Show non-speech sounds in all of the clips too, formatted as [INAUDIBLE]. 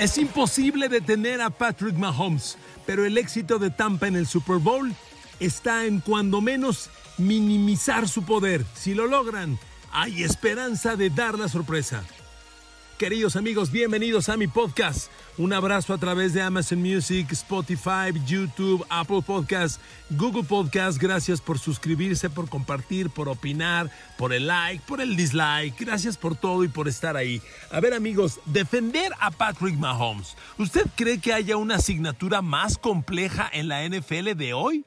Es imposible detener a Patrick Mahomes, pero el éxito de Tampa en el Super Bowl está en cuando menos minimizar su poder. Si lo logran, hay esperanza de dar la sorpresa. Queridos amigos, bienvenidos a mi podcast. Un abrazo a través de Amazon Music, Spotify, YouTube, Apple Podcast, Google Podcast. Gracias por suscribirse, por compartir, por opinar, por el like, por el dislike. Gracias por todo y por estar ahí. A ver amigos, defender a Patrick Mahomes. ¿Usted cree que haya una asignatura más compleja en la NFL de hoy?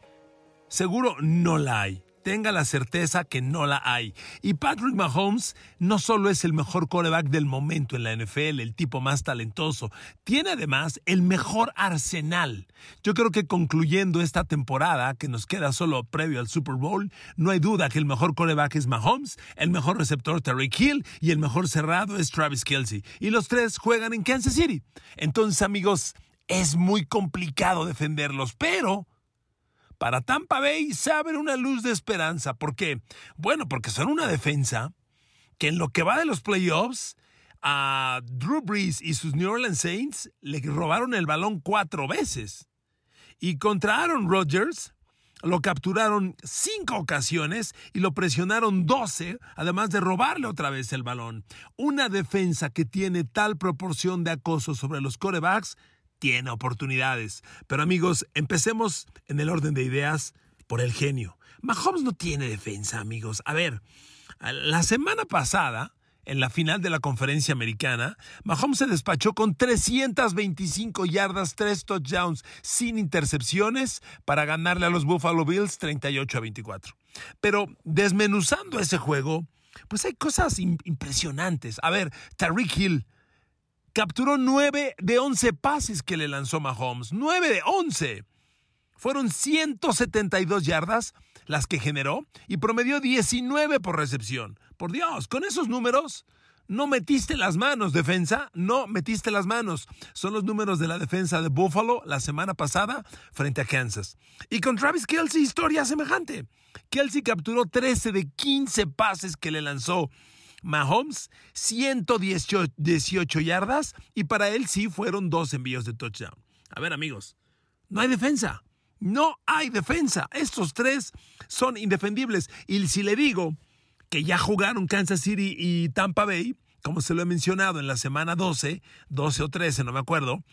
Seguro no la hay tenga la certeza que no la hay. Y Patrick Mahomes no solo es el mejor coreback del momento en la NFL, el tipo más talentoso, tiene además el mejor arsenal. Yo creo que concluyendo esta temporada, que nos queda solo previo al Super Bowl, no hay duda que el mejor coreback es Mahomes, el mejor receptor Terry Hill y el mejor cerrado es Travis Kelsey. Y los tres juegan en Kansas City. Entonces, amigos, es muy complicado defenderlos, pero para Tampa Bay se abre una luz de esperanza. ¿Por qué? Bueno, porque son una defensa que en lo que va de los playoffs, a Drew Brees y sus New Orleans Saints le robaron el balón cuatro veces. Y contra Aaron Rodgers lo capturaron cinco ocasiones y lo presionaron doce, además de robarle otra vez el balón. Una defensa que tiene tal proporción de acoso sobre los corebacks tiene oportunidades. Pero amigos, empecemos en el orden de ideas por el genio. Mahomes no tiene defensa, amigos. A ver, la semana pasada, en la final de la conferencia americana, Mahomes se despachó con 325 yardas, 3 touchdowns sin intercepciones para ganarle a los Buffalo Bills 38 a 24. Pero desmenuzando ese juego, pues hay cosas impresionantes. A ver, Tariq Hill, capturó 9 de 11 pases que le lanzó Mahomes. 9 de 11. Fueron 172 yardas las que generó y promedió 19 por recepción. Por Dios, con esos números no metiste las manos, defensa, no metiste las manos. Son los números de la defensa de Buffalo la semana pasada frente a Kansas. Y con Travis Kelsey, historia semejante. Kelsey capturó 13 de 15 pases que le lanzó Mahomes, 118 yardas y para él sí fueron dos envíos de touchdown. A ver amigos, no hay defensa. No hay defensa. Estos tres son indefendibles. Y si le digo que ya jugaron Kansas City y Tampa Bay, como se lo he mencionado en la semana 12, 12 o 13, no me acuerdo,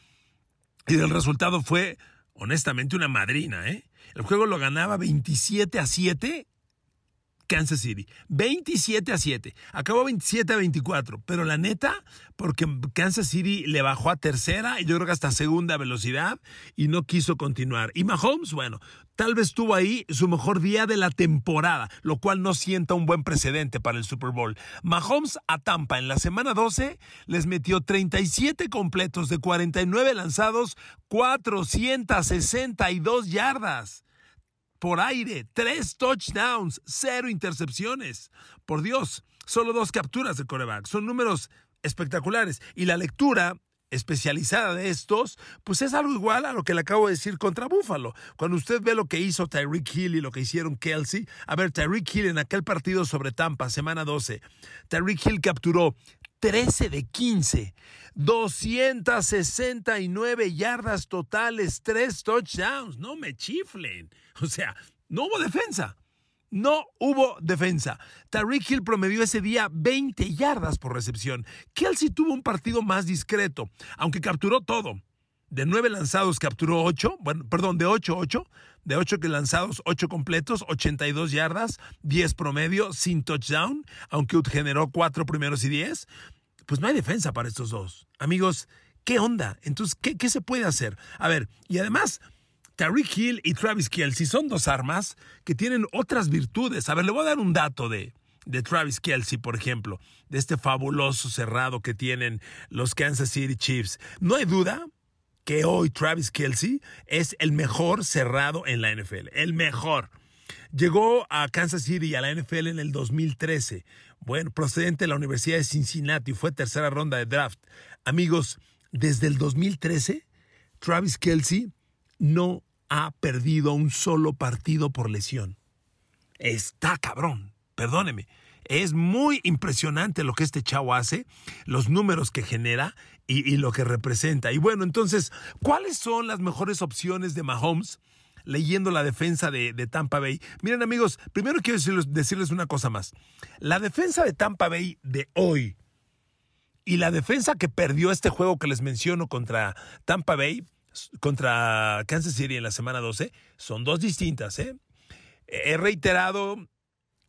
y el resultado fue honestamente una madrina, ¿eh? El juego lo ganaba 27 a 7 Kansas City. 27 a 7. Acabó 27 a 24. Pero la neta, porque Kansas City le bajó a tercera y yo creo que hasta segunda velocidad y no quiso continuar. Y Mahomes, bueno, tal vez tuvo ahí su mejor día de la temporada, lo cual no sienta un buen precedente para el Super Bowl. Mahomes a Tampa en la semana 12 les metió 37 completos de 49 lanzados, 462 yardas por aire, tres touchdowns, cero intercepciones. Por Dios, solo dos capturas de coreback. Son números espectaculares. Y la lectura especializada de estos, pues es algo igual a lo que le acabo de decir contra Buffalo. Cuando usted ve lo que hizo Tyreek Hill y lo que hicieron Kelsey, a ver, Tyreek Hill en aquel partido sobre Tampa, semana 12, Tyreek Hill capturó 13 de 15, 269 yardas totales, 3 touchdowns. No me chiflen. O sea, no hubo defensa. No hubo defensa. Tariq Hill promedió ese día 20 yardas por recepción. Kelsey tuvo un partido más discreto, aunque capturó todo. De 9 lanzados capturó 8, bueno, perdón, de 8, 8. De 8 que lanzados, 8 completos, 82 yardas, 10 promedio, sin touchdown, aunque generó 4 primeros y 10. Pues no hay defensa para estos dos. Amigos, ¿qué onda? Entonces, ¿qué, qué se puede hacer? A ver, y además, Tariq Hill y Travis Kelsey son dos armas que tienen otras virtudes. A ver, le voy a dar un dato de, de Travis Kelsey, por ejemplo, de este fabuloso cerrado que tienen los Kansas City Chiefs. No hay duda que hoy Travis Kelsey es el mejor cerrado en la NFL, el mejor. Llegó a Kansas City y a la NFL en el 2013. Bueno, procedente de la Universidad de Cincinnati, fue tercera ronda de draft. Amigos, desde el 2013, Travis Kelsey no ha perdido un solo partido por lesión. Está cabrón, perdóneme. Es muy impresionante lo que este chavo hace, los números que genera y, lo que representa. Y bueno, entonces, ¿cuáles son las mejores opciones de Mahomes? Leyendo la defensa de, Tampa Bay. Miren amigos, primero quiero decirles, una cosa más. La defensa de Tampa Bay de hoy y la defensa que perdió este juego que les menciono contra Tampa Bay, contra Kansas City en la semana 12, son dos distintas. ¿eh? He reiterado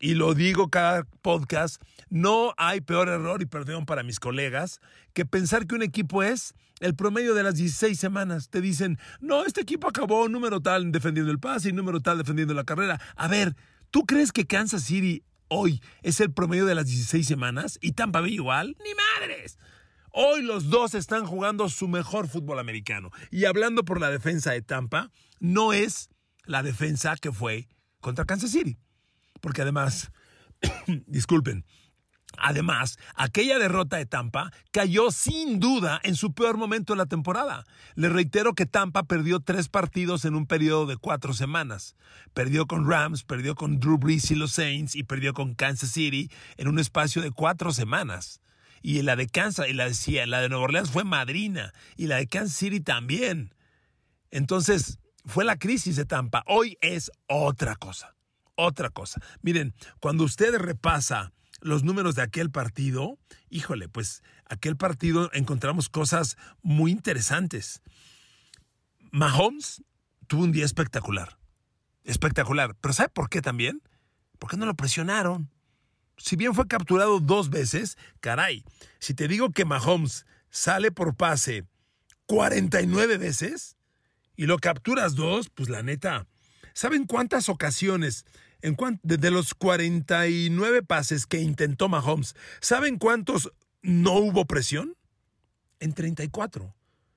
y lo digo cada podcast, no hay peor error, y perdón para mis colegas, que pensar que un equipo es el promedio de las 16 semanas. Te dicen, no, este equipo acabó número tal defendiendo el pase y número tal defendiendo la carrera. A ver, ¿tú crees que Kansas City hoy es el promedio de las 16 semanas y Tampa Bay igual? ¡Ni madres! Hoy los dos están jugando su mejor fútbol americano. Y hablando por la defensa de Tampa, no es la defensa que fue contra Kansas City porque además, [COUGHS] disculpen, Además, aquella derrota de Tampa cayó sin duda en su peor momento de la temporada. Le reitero que Tampa perdió tres partidos en un periodo de cuatro semanas. Perdió con Rams, perdió con Drew Brees y los Saints y perdió con Kansas City en un espacio de cuatro semanas. Y la de Kansas y la de, la de Nueva Orleans fue madrina y la de Kansas City también. Entonces, fue la crisis de Tampa. Hoy es otra cosa otra cosa. Miren, cuando usted repasa los números de aquel partido, híjole, pues aquel partido encontramos cosas muy interesantes. Mahomes tuvo un día espectacular. Espectacular. Pero ¿sabe por qué también? Porque no lo presionaron. Si bien fue capturado dos veces, caray, si te digo que Mahomes sale por pase 49 veces y lo capturas dos, pues la neta, ¿saben cuántas ocasiones en de los 49 pases que intentó Mahomes, ¿saben cuántos no hubo presión? En 34.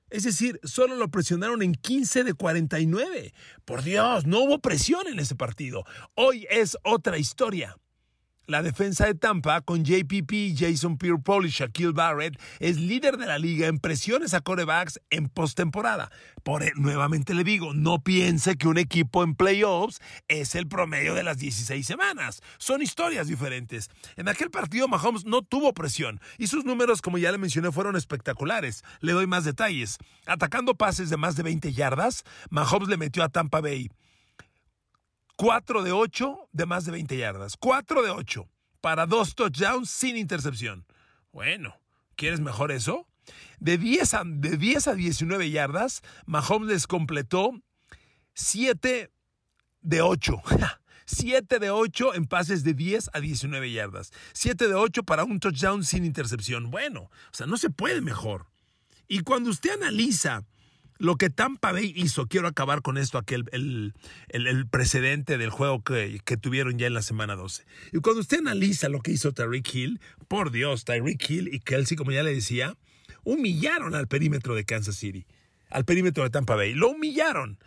Es decir, solo lo presionaron en 15 de 49. Por Dios, no hubo presión en ese partido. Hoy es otra historia. La defensa de Tampa, con JPP, Jason Pierre-Paul y Shaquille Barrett, es líder de la liga en presiones a corebacks en postemporada. Por e, nuevamente le digo, no piense que un equipo en playoffs es el promedio de las 16 semanas. Son historias diferentes. En aquel partido Mahomes no tuvo presión y sus números, como ya le mencioné, fueron espectaculares. Le doy más detalles. Atacando pases de más de 20 yardas, Mahomes le metió a Tampa Bay 4 de 8 de más de 20 yardas. 4 de 8 para dos touchdowns sin intercepción. Bueno, ¿quieres mejor eso? De 10 a, de 10 a 19 yardas, Mahomes les completó 7 de 8. 7 [LAUGHS] de 8 en pases de 10 a 19 yardas. 7 de 8 para un touchdown sin intercepción. Bueno, o sea, no se puede mejor. Y cuando usted analiza lo que Tampa Bay hizo, quiero acabar con esto, aquel, el, el, precedente del juego que, que, tuvieron ya en la semana 12. Y cuando usted analiza lo que hizo Tyreek Hill, por Dios, Tyreek Hill y Kelsey, como ya le decía, humillaron al perímetro de Kansas City, al perímetro de Tampa Bay. Lo humillaron.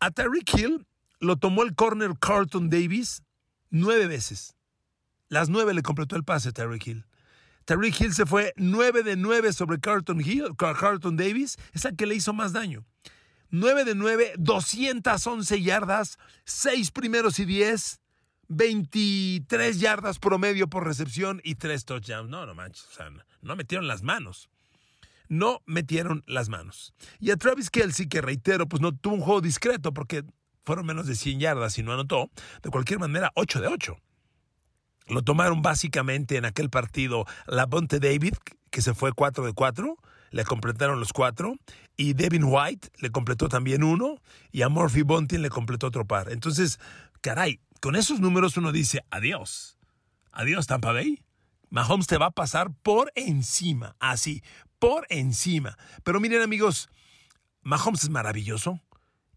A Tyreek Hill lo tomó el corner Carlton Davis nueve veces. Las nueve le completó el pase Tyreek Hill. Tariq Hill se fue 9 de 9 sobre Carlton, Hill, Carlton Davis, es el que le hizo más daño. 9 de 9, 211 yardas, 6 primeros y 10, 23 yardas promedio por recepción y 3 touchdowns. No, no manches, o sea, no metieron las manos. No metieron las manos. Y a Travis Kelsey, que reitero, pues no tuvo un juego discreto porque fueron menos de 100 yardas y no anotó. De cualquier manera, 8 de 8. Lo tomaron básicamente en aquel partido la Bonte David, que se fue 4 de 4, le completaron los 4, y Devin White le completó también uno, y a Murphy Bunting le completó otro par. Entonces, caray, con esos números uno dice, adiós, adiós Tampa Bay. Mahomes te va a pasar por encima, así, por encima. Pero miren amigos, Mahomes es maravilloso.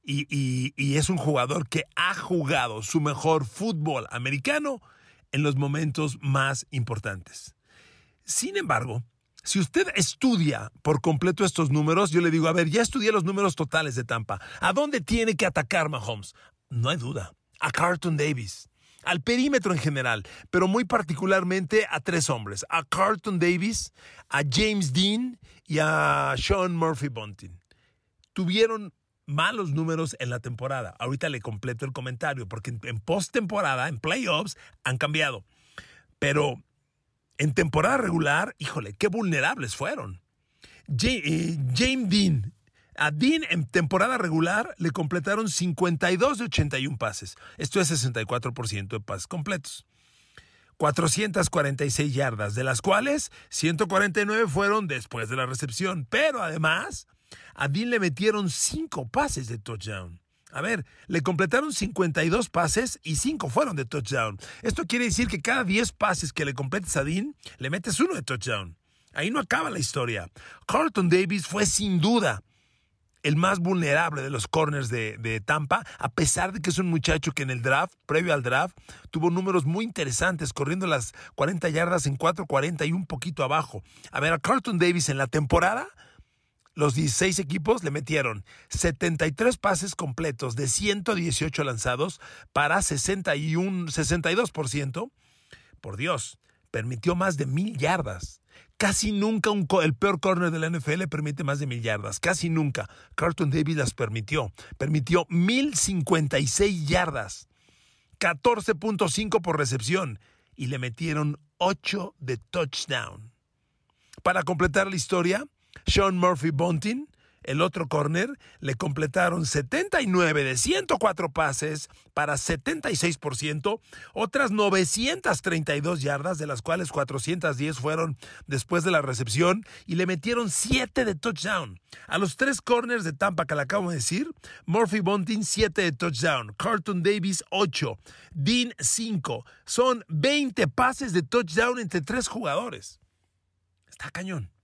Y, y es un jugador que ha jugado su mejor fútbol americano en los momentos más importantes. Sin embargo, si usted estudia por completo estos números, yo le digo, a ver, ya estudié los números totales de Tampa. ¿A dónde tiene que atacar Mahomes? No hay duda. A Carlton Davis. Al perímetro en general, pero muy particularmente a tres hombres. A Carlton Davis, a James Dean y a Sean Murphy Bunting. Tuvieron malos números en la temporada. Ahorita le completo el comentario, porque en, postemporada, en playoffs, han cambiado. Pero en temporada regular, híjole, qué vulnerables fueron. Eh, James Dean, a Dean en temporada regular le completaron 52 de 81 pases. Esto es 64% de pases completos. 446 yardas, de las cuales 149 fueron después de la recepción. Pero además, a Dean le metieron 5 pases de touchdown. A ver, le completaron 52 pases y 5 fueron de touchdown. Esto quiere decir que cada 10 pases que le completes a Dean, le metes uno de touchdown. Ahí no acaba la historia. Carlton Davis fue sin duda el más vulnerable de los corners de, Tampa, a pesar de que es un muchacho que en el draft, previo al draft, tuvo números muy interesantes, corriendo las 40 yardas en 4.40 y un poquito abajo. A ver, a Carlton Davis en la temporada, los 16 equipos le metieron 73 pases completos de 118 lanzados para 61, 62%. Por Dios, permitió más de mil yardas. Casi nunca un, el peor corner de la NFL permite más de mil yardas. Casi nunca. Carlton Davis las permitió. Permitió 1056 yardas. 14.5 por recepción. Y le metieron 8 de touchdown. Para completar la historia, Sean Murphy Bunting el otro corner, le completaron 79 de 104 pases para 76%, otras 932 yardas, de las cuales 410 fueron después de la recepción, y le metieron 7 de touchdown. A los tres corners de Tampa que le acabo de decir, Murphy Bunting 7 de touchdown, Carlton Davis 8, Dean 5. Son 20 pases de touchdown entre tres jugadores. Está cañón.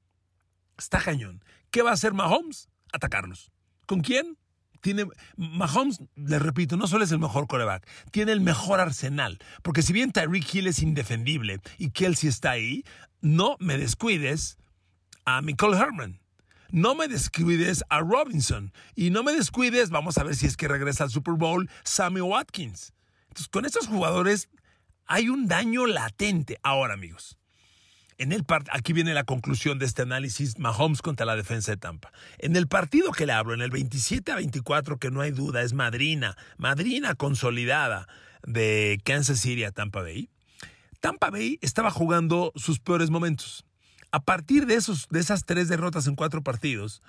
Está cañón. ¿Qué va a hacer Mahomes? atacarnos. ¿Con quién? Tiene, Mahomes, le repito, no solo es el mejor coreback, tiene el mejor arsenal. Porque si bien Tyreek Hill es indefendible y Kelsey está ahí, no me descuides a Nicole Herman. No me descuides a Robinson. Y no me descuides, vamos a ver si es que regresa al Super Bowl, Sammy Watkins. Entonces, con estos jugadores hay un daño latente. Ahora, amigos, en el aquí viene la conclusión de este análisis Mahomes contra la defensa de Tampa. En el partido que le hablo, en el 27 a 24, que no hay duda, es madrina, madrina consolidada de Kansas City a Tampa Bay. Tampa Bay estaba jugando sus peores momentos. A partir de, esos, de esas tres derrotas en cuatro partidos,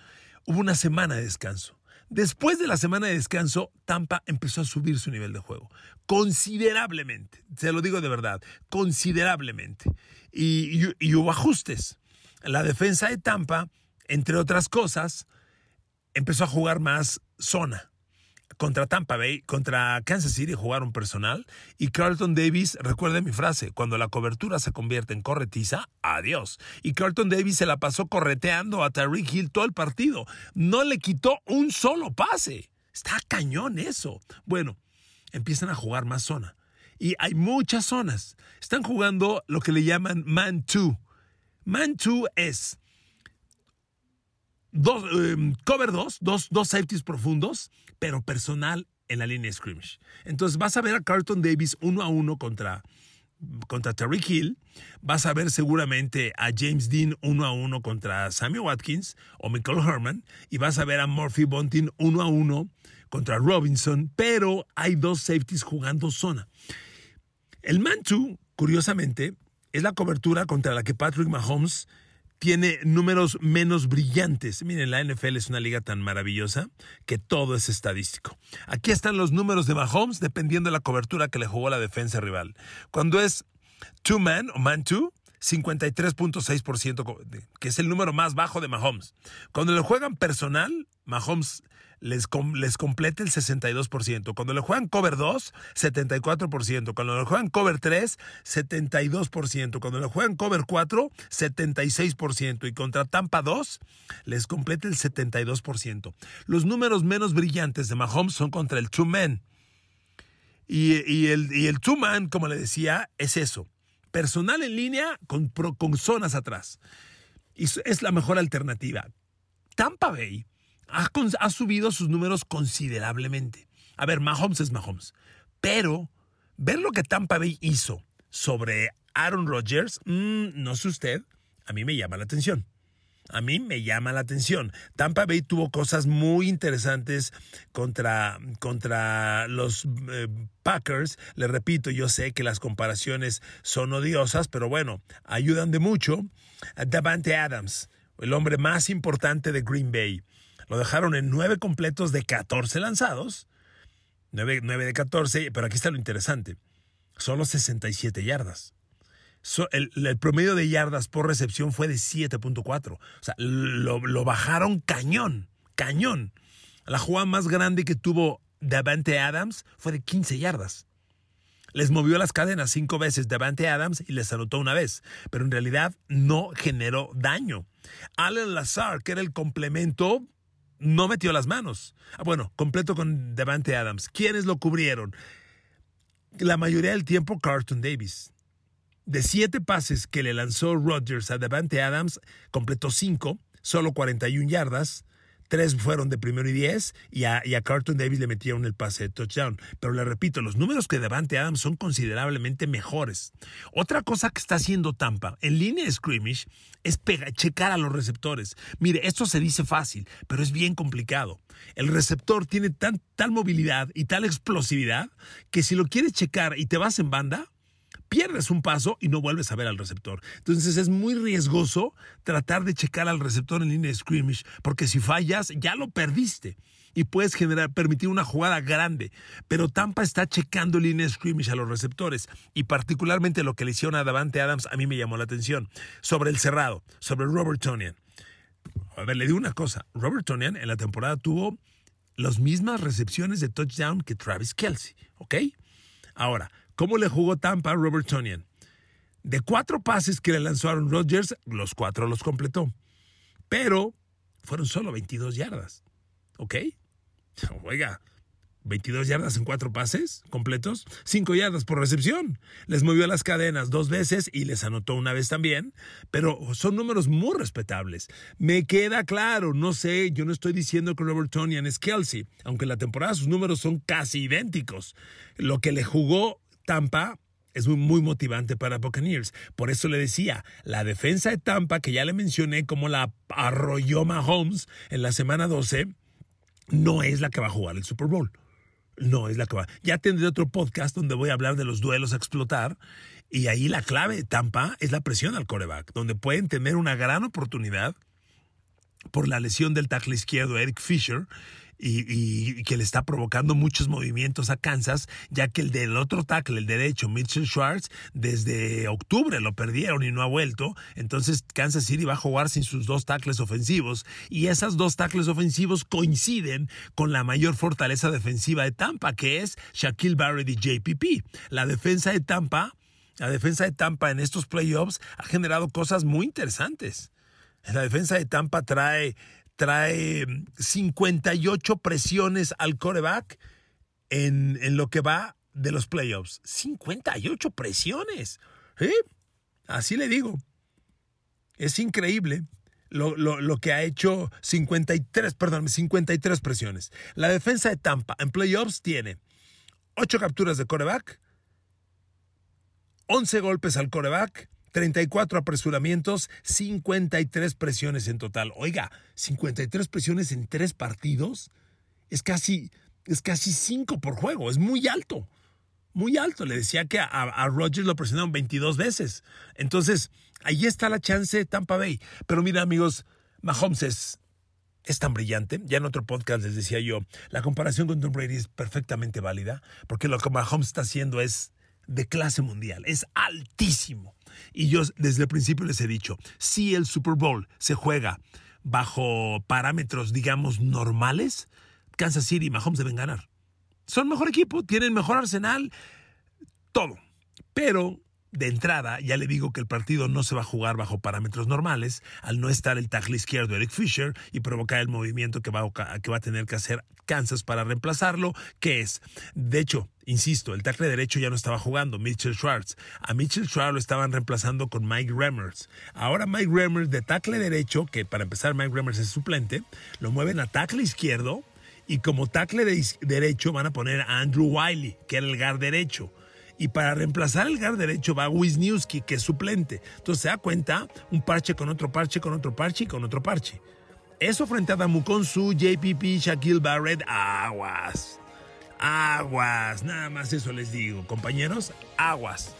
hubo una semana de descanso. Después de la semana de descanso, Tampa empezó a subir su nivel de juego. Considerablemente. Se lo digo de verdad. Considerablemente. Y, hubo ajustes. La defensa de Tampa, entre otras cosas, empezó a jugar más zona contra Tampa Bay, contra Kansas City jugaron personal y Carlton Davis, recuerde mi frase, cuando la cobertura se convierte en corretiza, adiós. Y Carlton Davis se la pasó correteando a Tyreek Hill todo el partido. No le quitó un solo pase. Está cañón eso. Bueno, empiezan a jugar más zona. Y hay muchas zonas. Están jugando lo que le llaman man 2. Man 2 es dos, em, cover 2, dos, dos safeties profundos, pero personal en la línea de scrimmage. Entonces vas a ver a Carlton Davis uno a uno contra, contra Terry Hill. Vas a ver seguramente a James Dean uno a uno contra Sammy Watkins o Michael Herman. Y vas a ver a Murphy Bunting uno a uno contra Robinson. Pero hay dos safeties jugando zona. El man-two, curiosamente, es la cobertura contra la que Patrick Mahomes tiene números menos brillantes. Miren, la NFL es una liga tan maravillosa que todo es estadístico. Aquí están los números de Mahomes dependiendo de la cobertura que le jugó la defensa rival. Cuando es two man o man two, 53.6%, que es el número más bajo de Mahomes. Cuando le juegan personal, Mahomes les, les completa el 62%. Cuando le juegan cover 2, 74%. Cuando le juegan cover 3, 72%. Cuando le juegan cover 4, 76%. Y contra Tampa 2, les completa el 72%. Los números menos brillantes de Mahomes son contra el two. Y, el, y el two man, como le decía, es eso personal en línea con, con zonas atrás. Y es la mejor alternativa. Tampa Bay ha, ha, subido sus números considerablemente. A ver, Mahomes es Mahomes. Pero ver lo que Tampa Bay hizo sobre Aaron Rodgers, mm, no sé usted, a mí me llama la atención. A mí me llama la atención. Tampa Bay tuvo cosas muy interesantes contra, contra los eh, Packers. Le repito, yo sé que las comparaciones son odiosas, pero bueno, ayudan de mucho. Davante Adams, el hombre más importante de Green Bay. Lo dejaron en nueve completos de 14 lanzados. 9, de 14, pero aquí está lo interesante. Solo 67 yardas el, promedio de yardas por recepción fue de 7.4. O sea, lo, bajaron cañón, cañón. La jugada más grande que tuvo Davante Adams fue de 15 yardas. Les movió las cadenas cinco veces Davante Adams y les anotó una vez, pero en realidad no generó daño. Allen Lazar, que era el complemento, no metió las manos. Ah, bueno, completo con Davante Adams. ¿Quiénes lo cubrieron? La mayoría del tiempo Carlton Davis. De siete pases que le lanzó Rodgers a Devante Adams, completó cinco, solo 41 yardas. Tres fueron de primero y diez y a, Carlton Davis le metieron el pase de touchdown. Pero le repito, los números que Devante Adams son considerablemente mejores. Otra cosa que está haciendo Tampa en línea de scrimmage es checar a los receptores. Mire, esto se dice fácil, pero es bien complicado. El receptor tiene tan, tal movilidad y tal explosividad que si lo quieres checar y te vas en banda, pierdes un paso y no vuelves a ver al receptor. Entonces es muy riesgoso tratar de checar al receptor en línea de scrimmage, porque si fallas ya lo perdiste y puedes generar, permitir una jugada grande. Pero Tampa está checando línea scrimmage a los receptores y particularmente lo que le hicieron a Davante Adams a mí me llamó la atención. Sobre el cerrado, sobre Robert Tonian. A ver, le digo una cosa. Robert Tonian en la temporada tuvo las mismas recepciones de touchdown que Travis Kelsey, ¿ok? Ahora, ¿Cómo le jugó Tampa a Robert Tonian? De cuatro pases que le lanzó Aaron Rodgers, los cuatro los completó. Pero fueron solo 22 yardas. ¿Ok? [LAUGHS] Oiga, 22 yardas en cuatro pases completos, 5 yardas por recepción. Les movió las cadenas dos veces y les anotó una vez también, pero son números muy respetables. Me queda claro, no sé, yo no estoy diciendo que Robert Tonian es Kelsey, aunque en la temporada sus números son casi idénticos. Lo que le jugó Tampa es muy, motivante para Buccaneers. Por eso le decía, la defensa de Tampa, que ya le mencioné cómo la arrolló Mahomes en la semana 12, no es la que va a jugar el Super Bowl. No es la que va. Ya tendré otro podcast donde voy a hablar de los duelos a explotar. Y ahí la clave de Tampa es la presión al coreback, donde pueden tener una gran oportunidad por la lesión del tackle izquierdo Eric Fisher y, que le está provocando muchos movimientos a Kansas, ya que el del otro tackle, el derecho, Mitchell Schwartz, desde octubre lo perdieron y no ha vuelto. Entonces Kansas City va a jugar sin sus dos tackles ofensivos y esas dos tackles ofensivos coinciden con la mayor fortaleza defensiva de Tampa, que es Shaquille Barrett y JPP. La defensa de Tampa, la defensa de Tampa en estos playoffs ha generado cosas muy interesantes. La defensa de Tampa trae trae 58 presiones al coreback en, lo que va de los playoffs. 58 presiones. Así le digo. Es increíble lo, lo, que ha hecho 53, perdón, 53 presiones. La defensa de Tampa en playoffs tiene 8 capturas de coreback, 11 golpes al coreback, 34 apresuramientos, 53 presiones en total. Oiga, 53 presiones en tres partidos es casi, es casi 5 por juego, es muy alto. Muy alto. Le decía que a, a lo presionaron 22 veces. Entonces, ahí está la chance de Tampa Bay. Pero mira, amigos, Mahomes es, es tan brillante. Ya en otro podcast les decía yo, la comparación con Tom Brady es perfectamente válida, porque lo que Mahomes está haciendo es de clase mundial, es altísimo. Y yo desde el principio les he dicho, si el Super Bowl se juega bajo parámetros, digamos, normales, Kansas City y Mahomes deben ganar. Son mejor equipo, tienen mejor arsenal, todo. Pero de entrada, ya le digo que el partido no se va a jugar bajo parámetros normales, al no estar el tackle izquierdo Eric Fisher y provocar el movimiento que va, a, que va a tener que hacer Kansas para reemplazarlo, que es, de hecho, insisto, el tackle derecho ya no estaba jugando, Mitchell Schwartz. A Mitchell Schwartz lo estaban reemplazando con Mike Remmers. Ahora Mike Remmers de tackle derecho, que para empezar Mike Remmers es suplente, lo mueven a tackle izquierdo y como tackle de derecho van a poner a Andrew Wiley, que era el guard derecho Y para reemplazar el guard derecho va Wisniewski, que es suplente. Entonces se da cuenta, un parche con otro parche, con otro parche y con otro parche. Eso frente a Damukonsu, JPP, Shaquille Barrett, aguas. Aguas, nada más eso les digo, compañeros, aguas.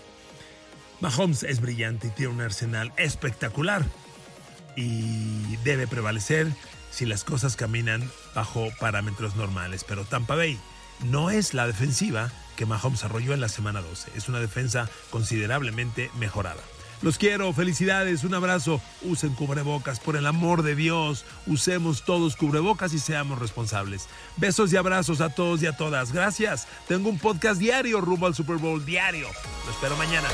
Mahomes es brillante y tiene un arsenal espectacular y debe prevalecer si las cosas caminan bajo parámetros normales. Pero Tampa Bay no es la defensiva que Mahomes arrolló en la semana 12. Es una defensa considerablemente mejorada. Los quiero, felicidades, un abrazo. Usen cubrebocas, por el amor de Dios. Usemos todos cubrebocas y seamos responsables. Besos y abrazos a todos y a todas. Gracias. Tengo un podcast diario rumbo al Super Bowl diario. Lo espero mañana.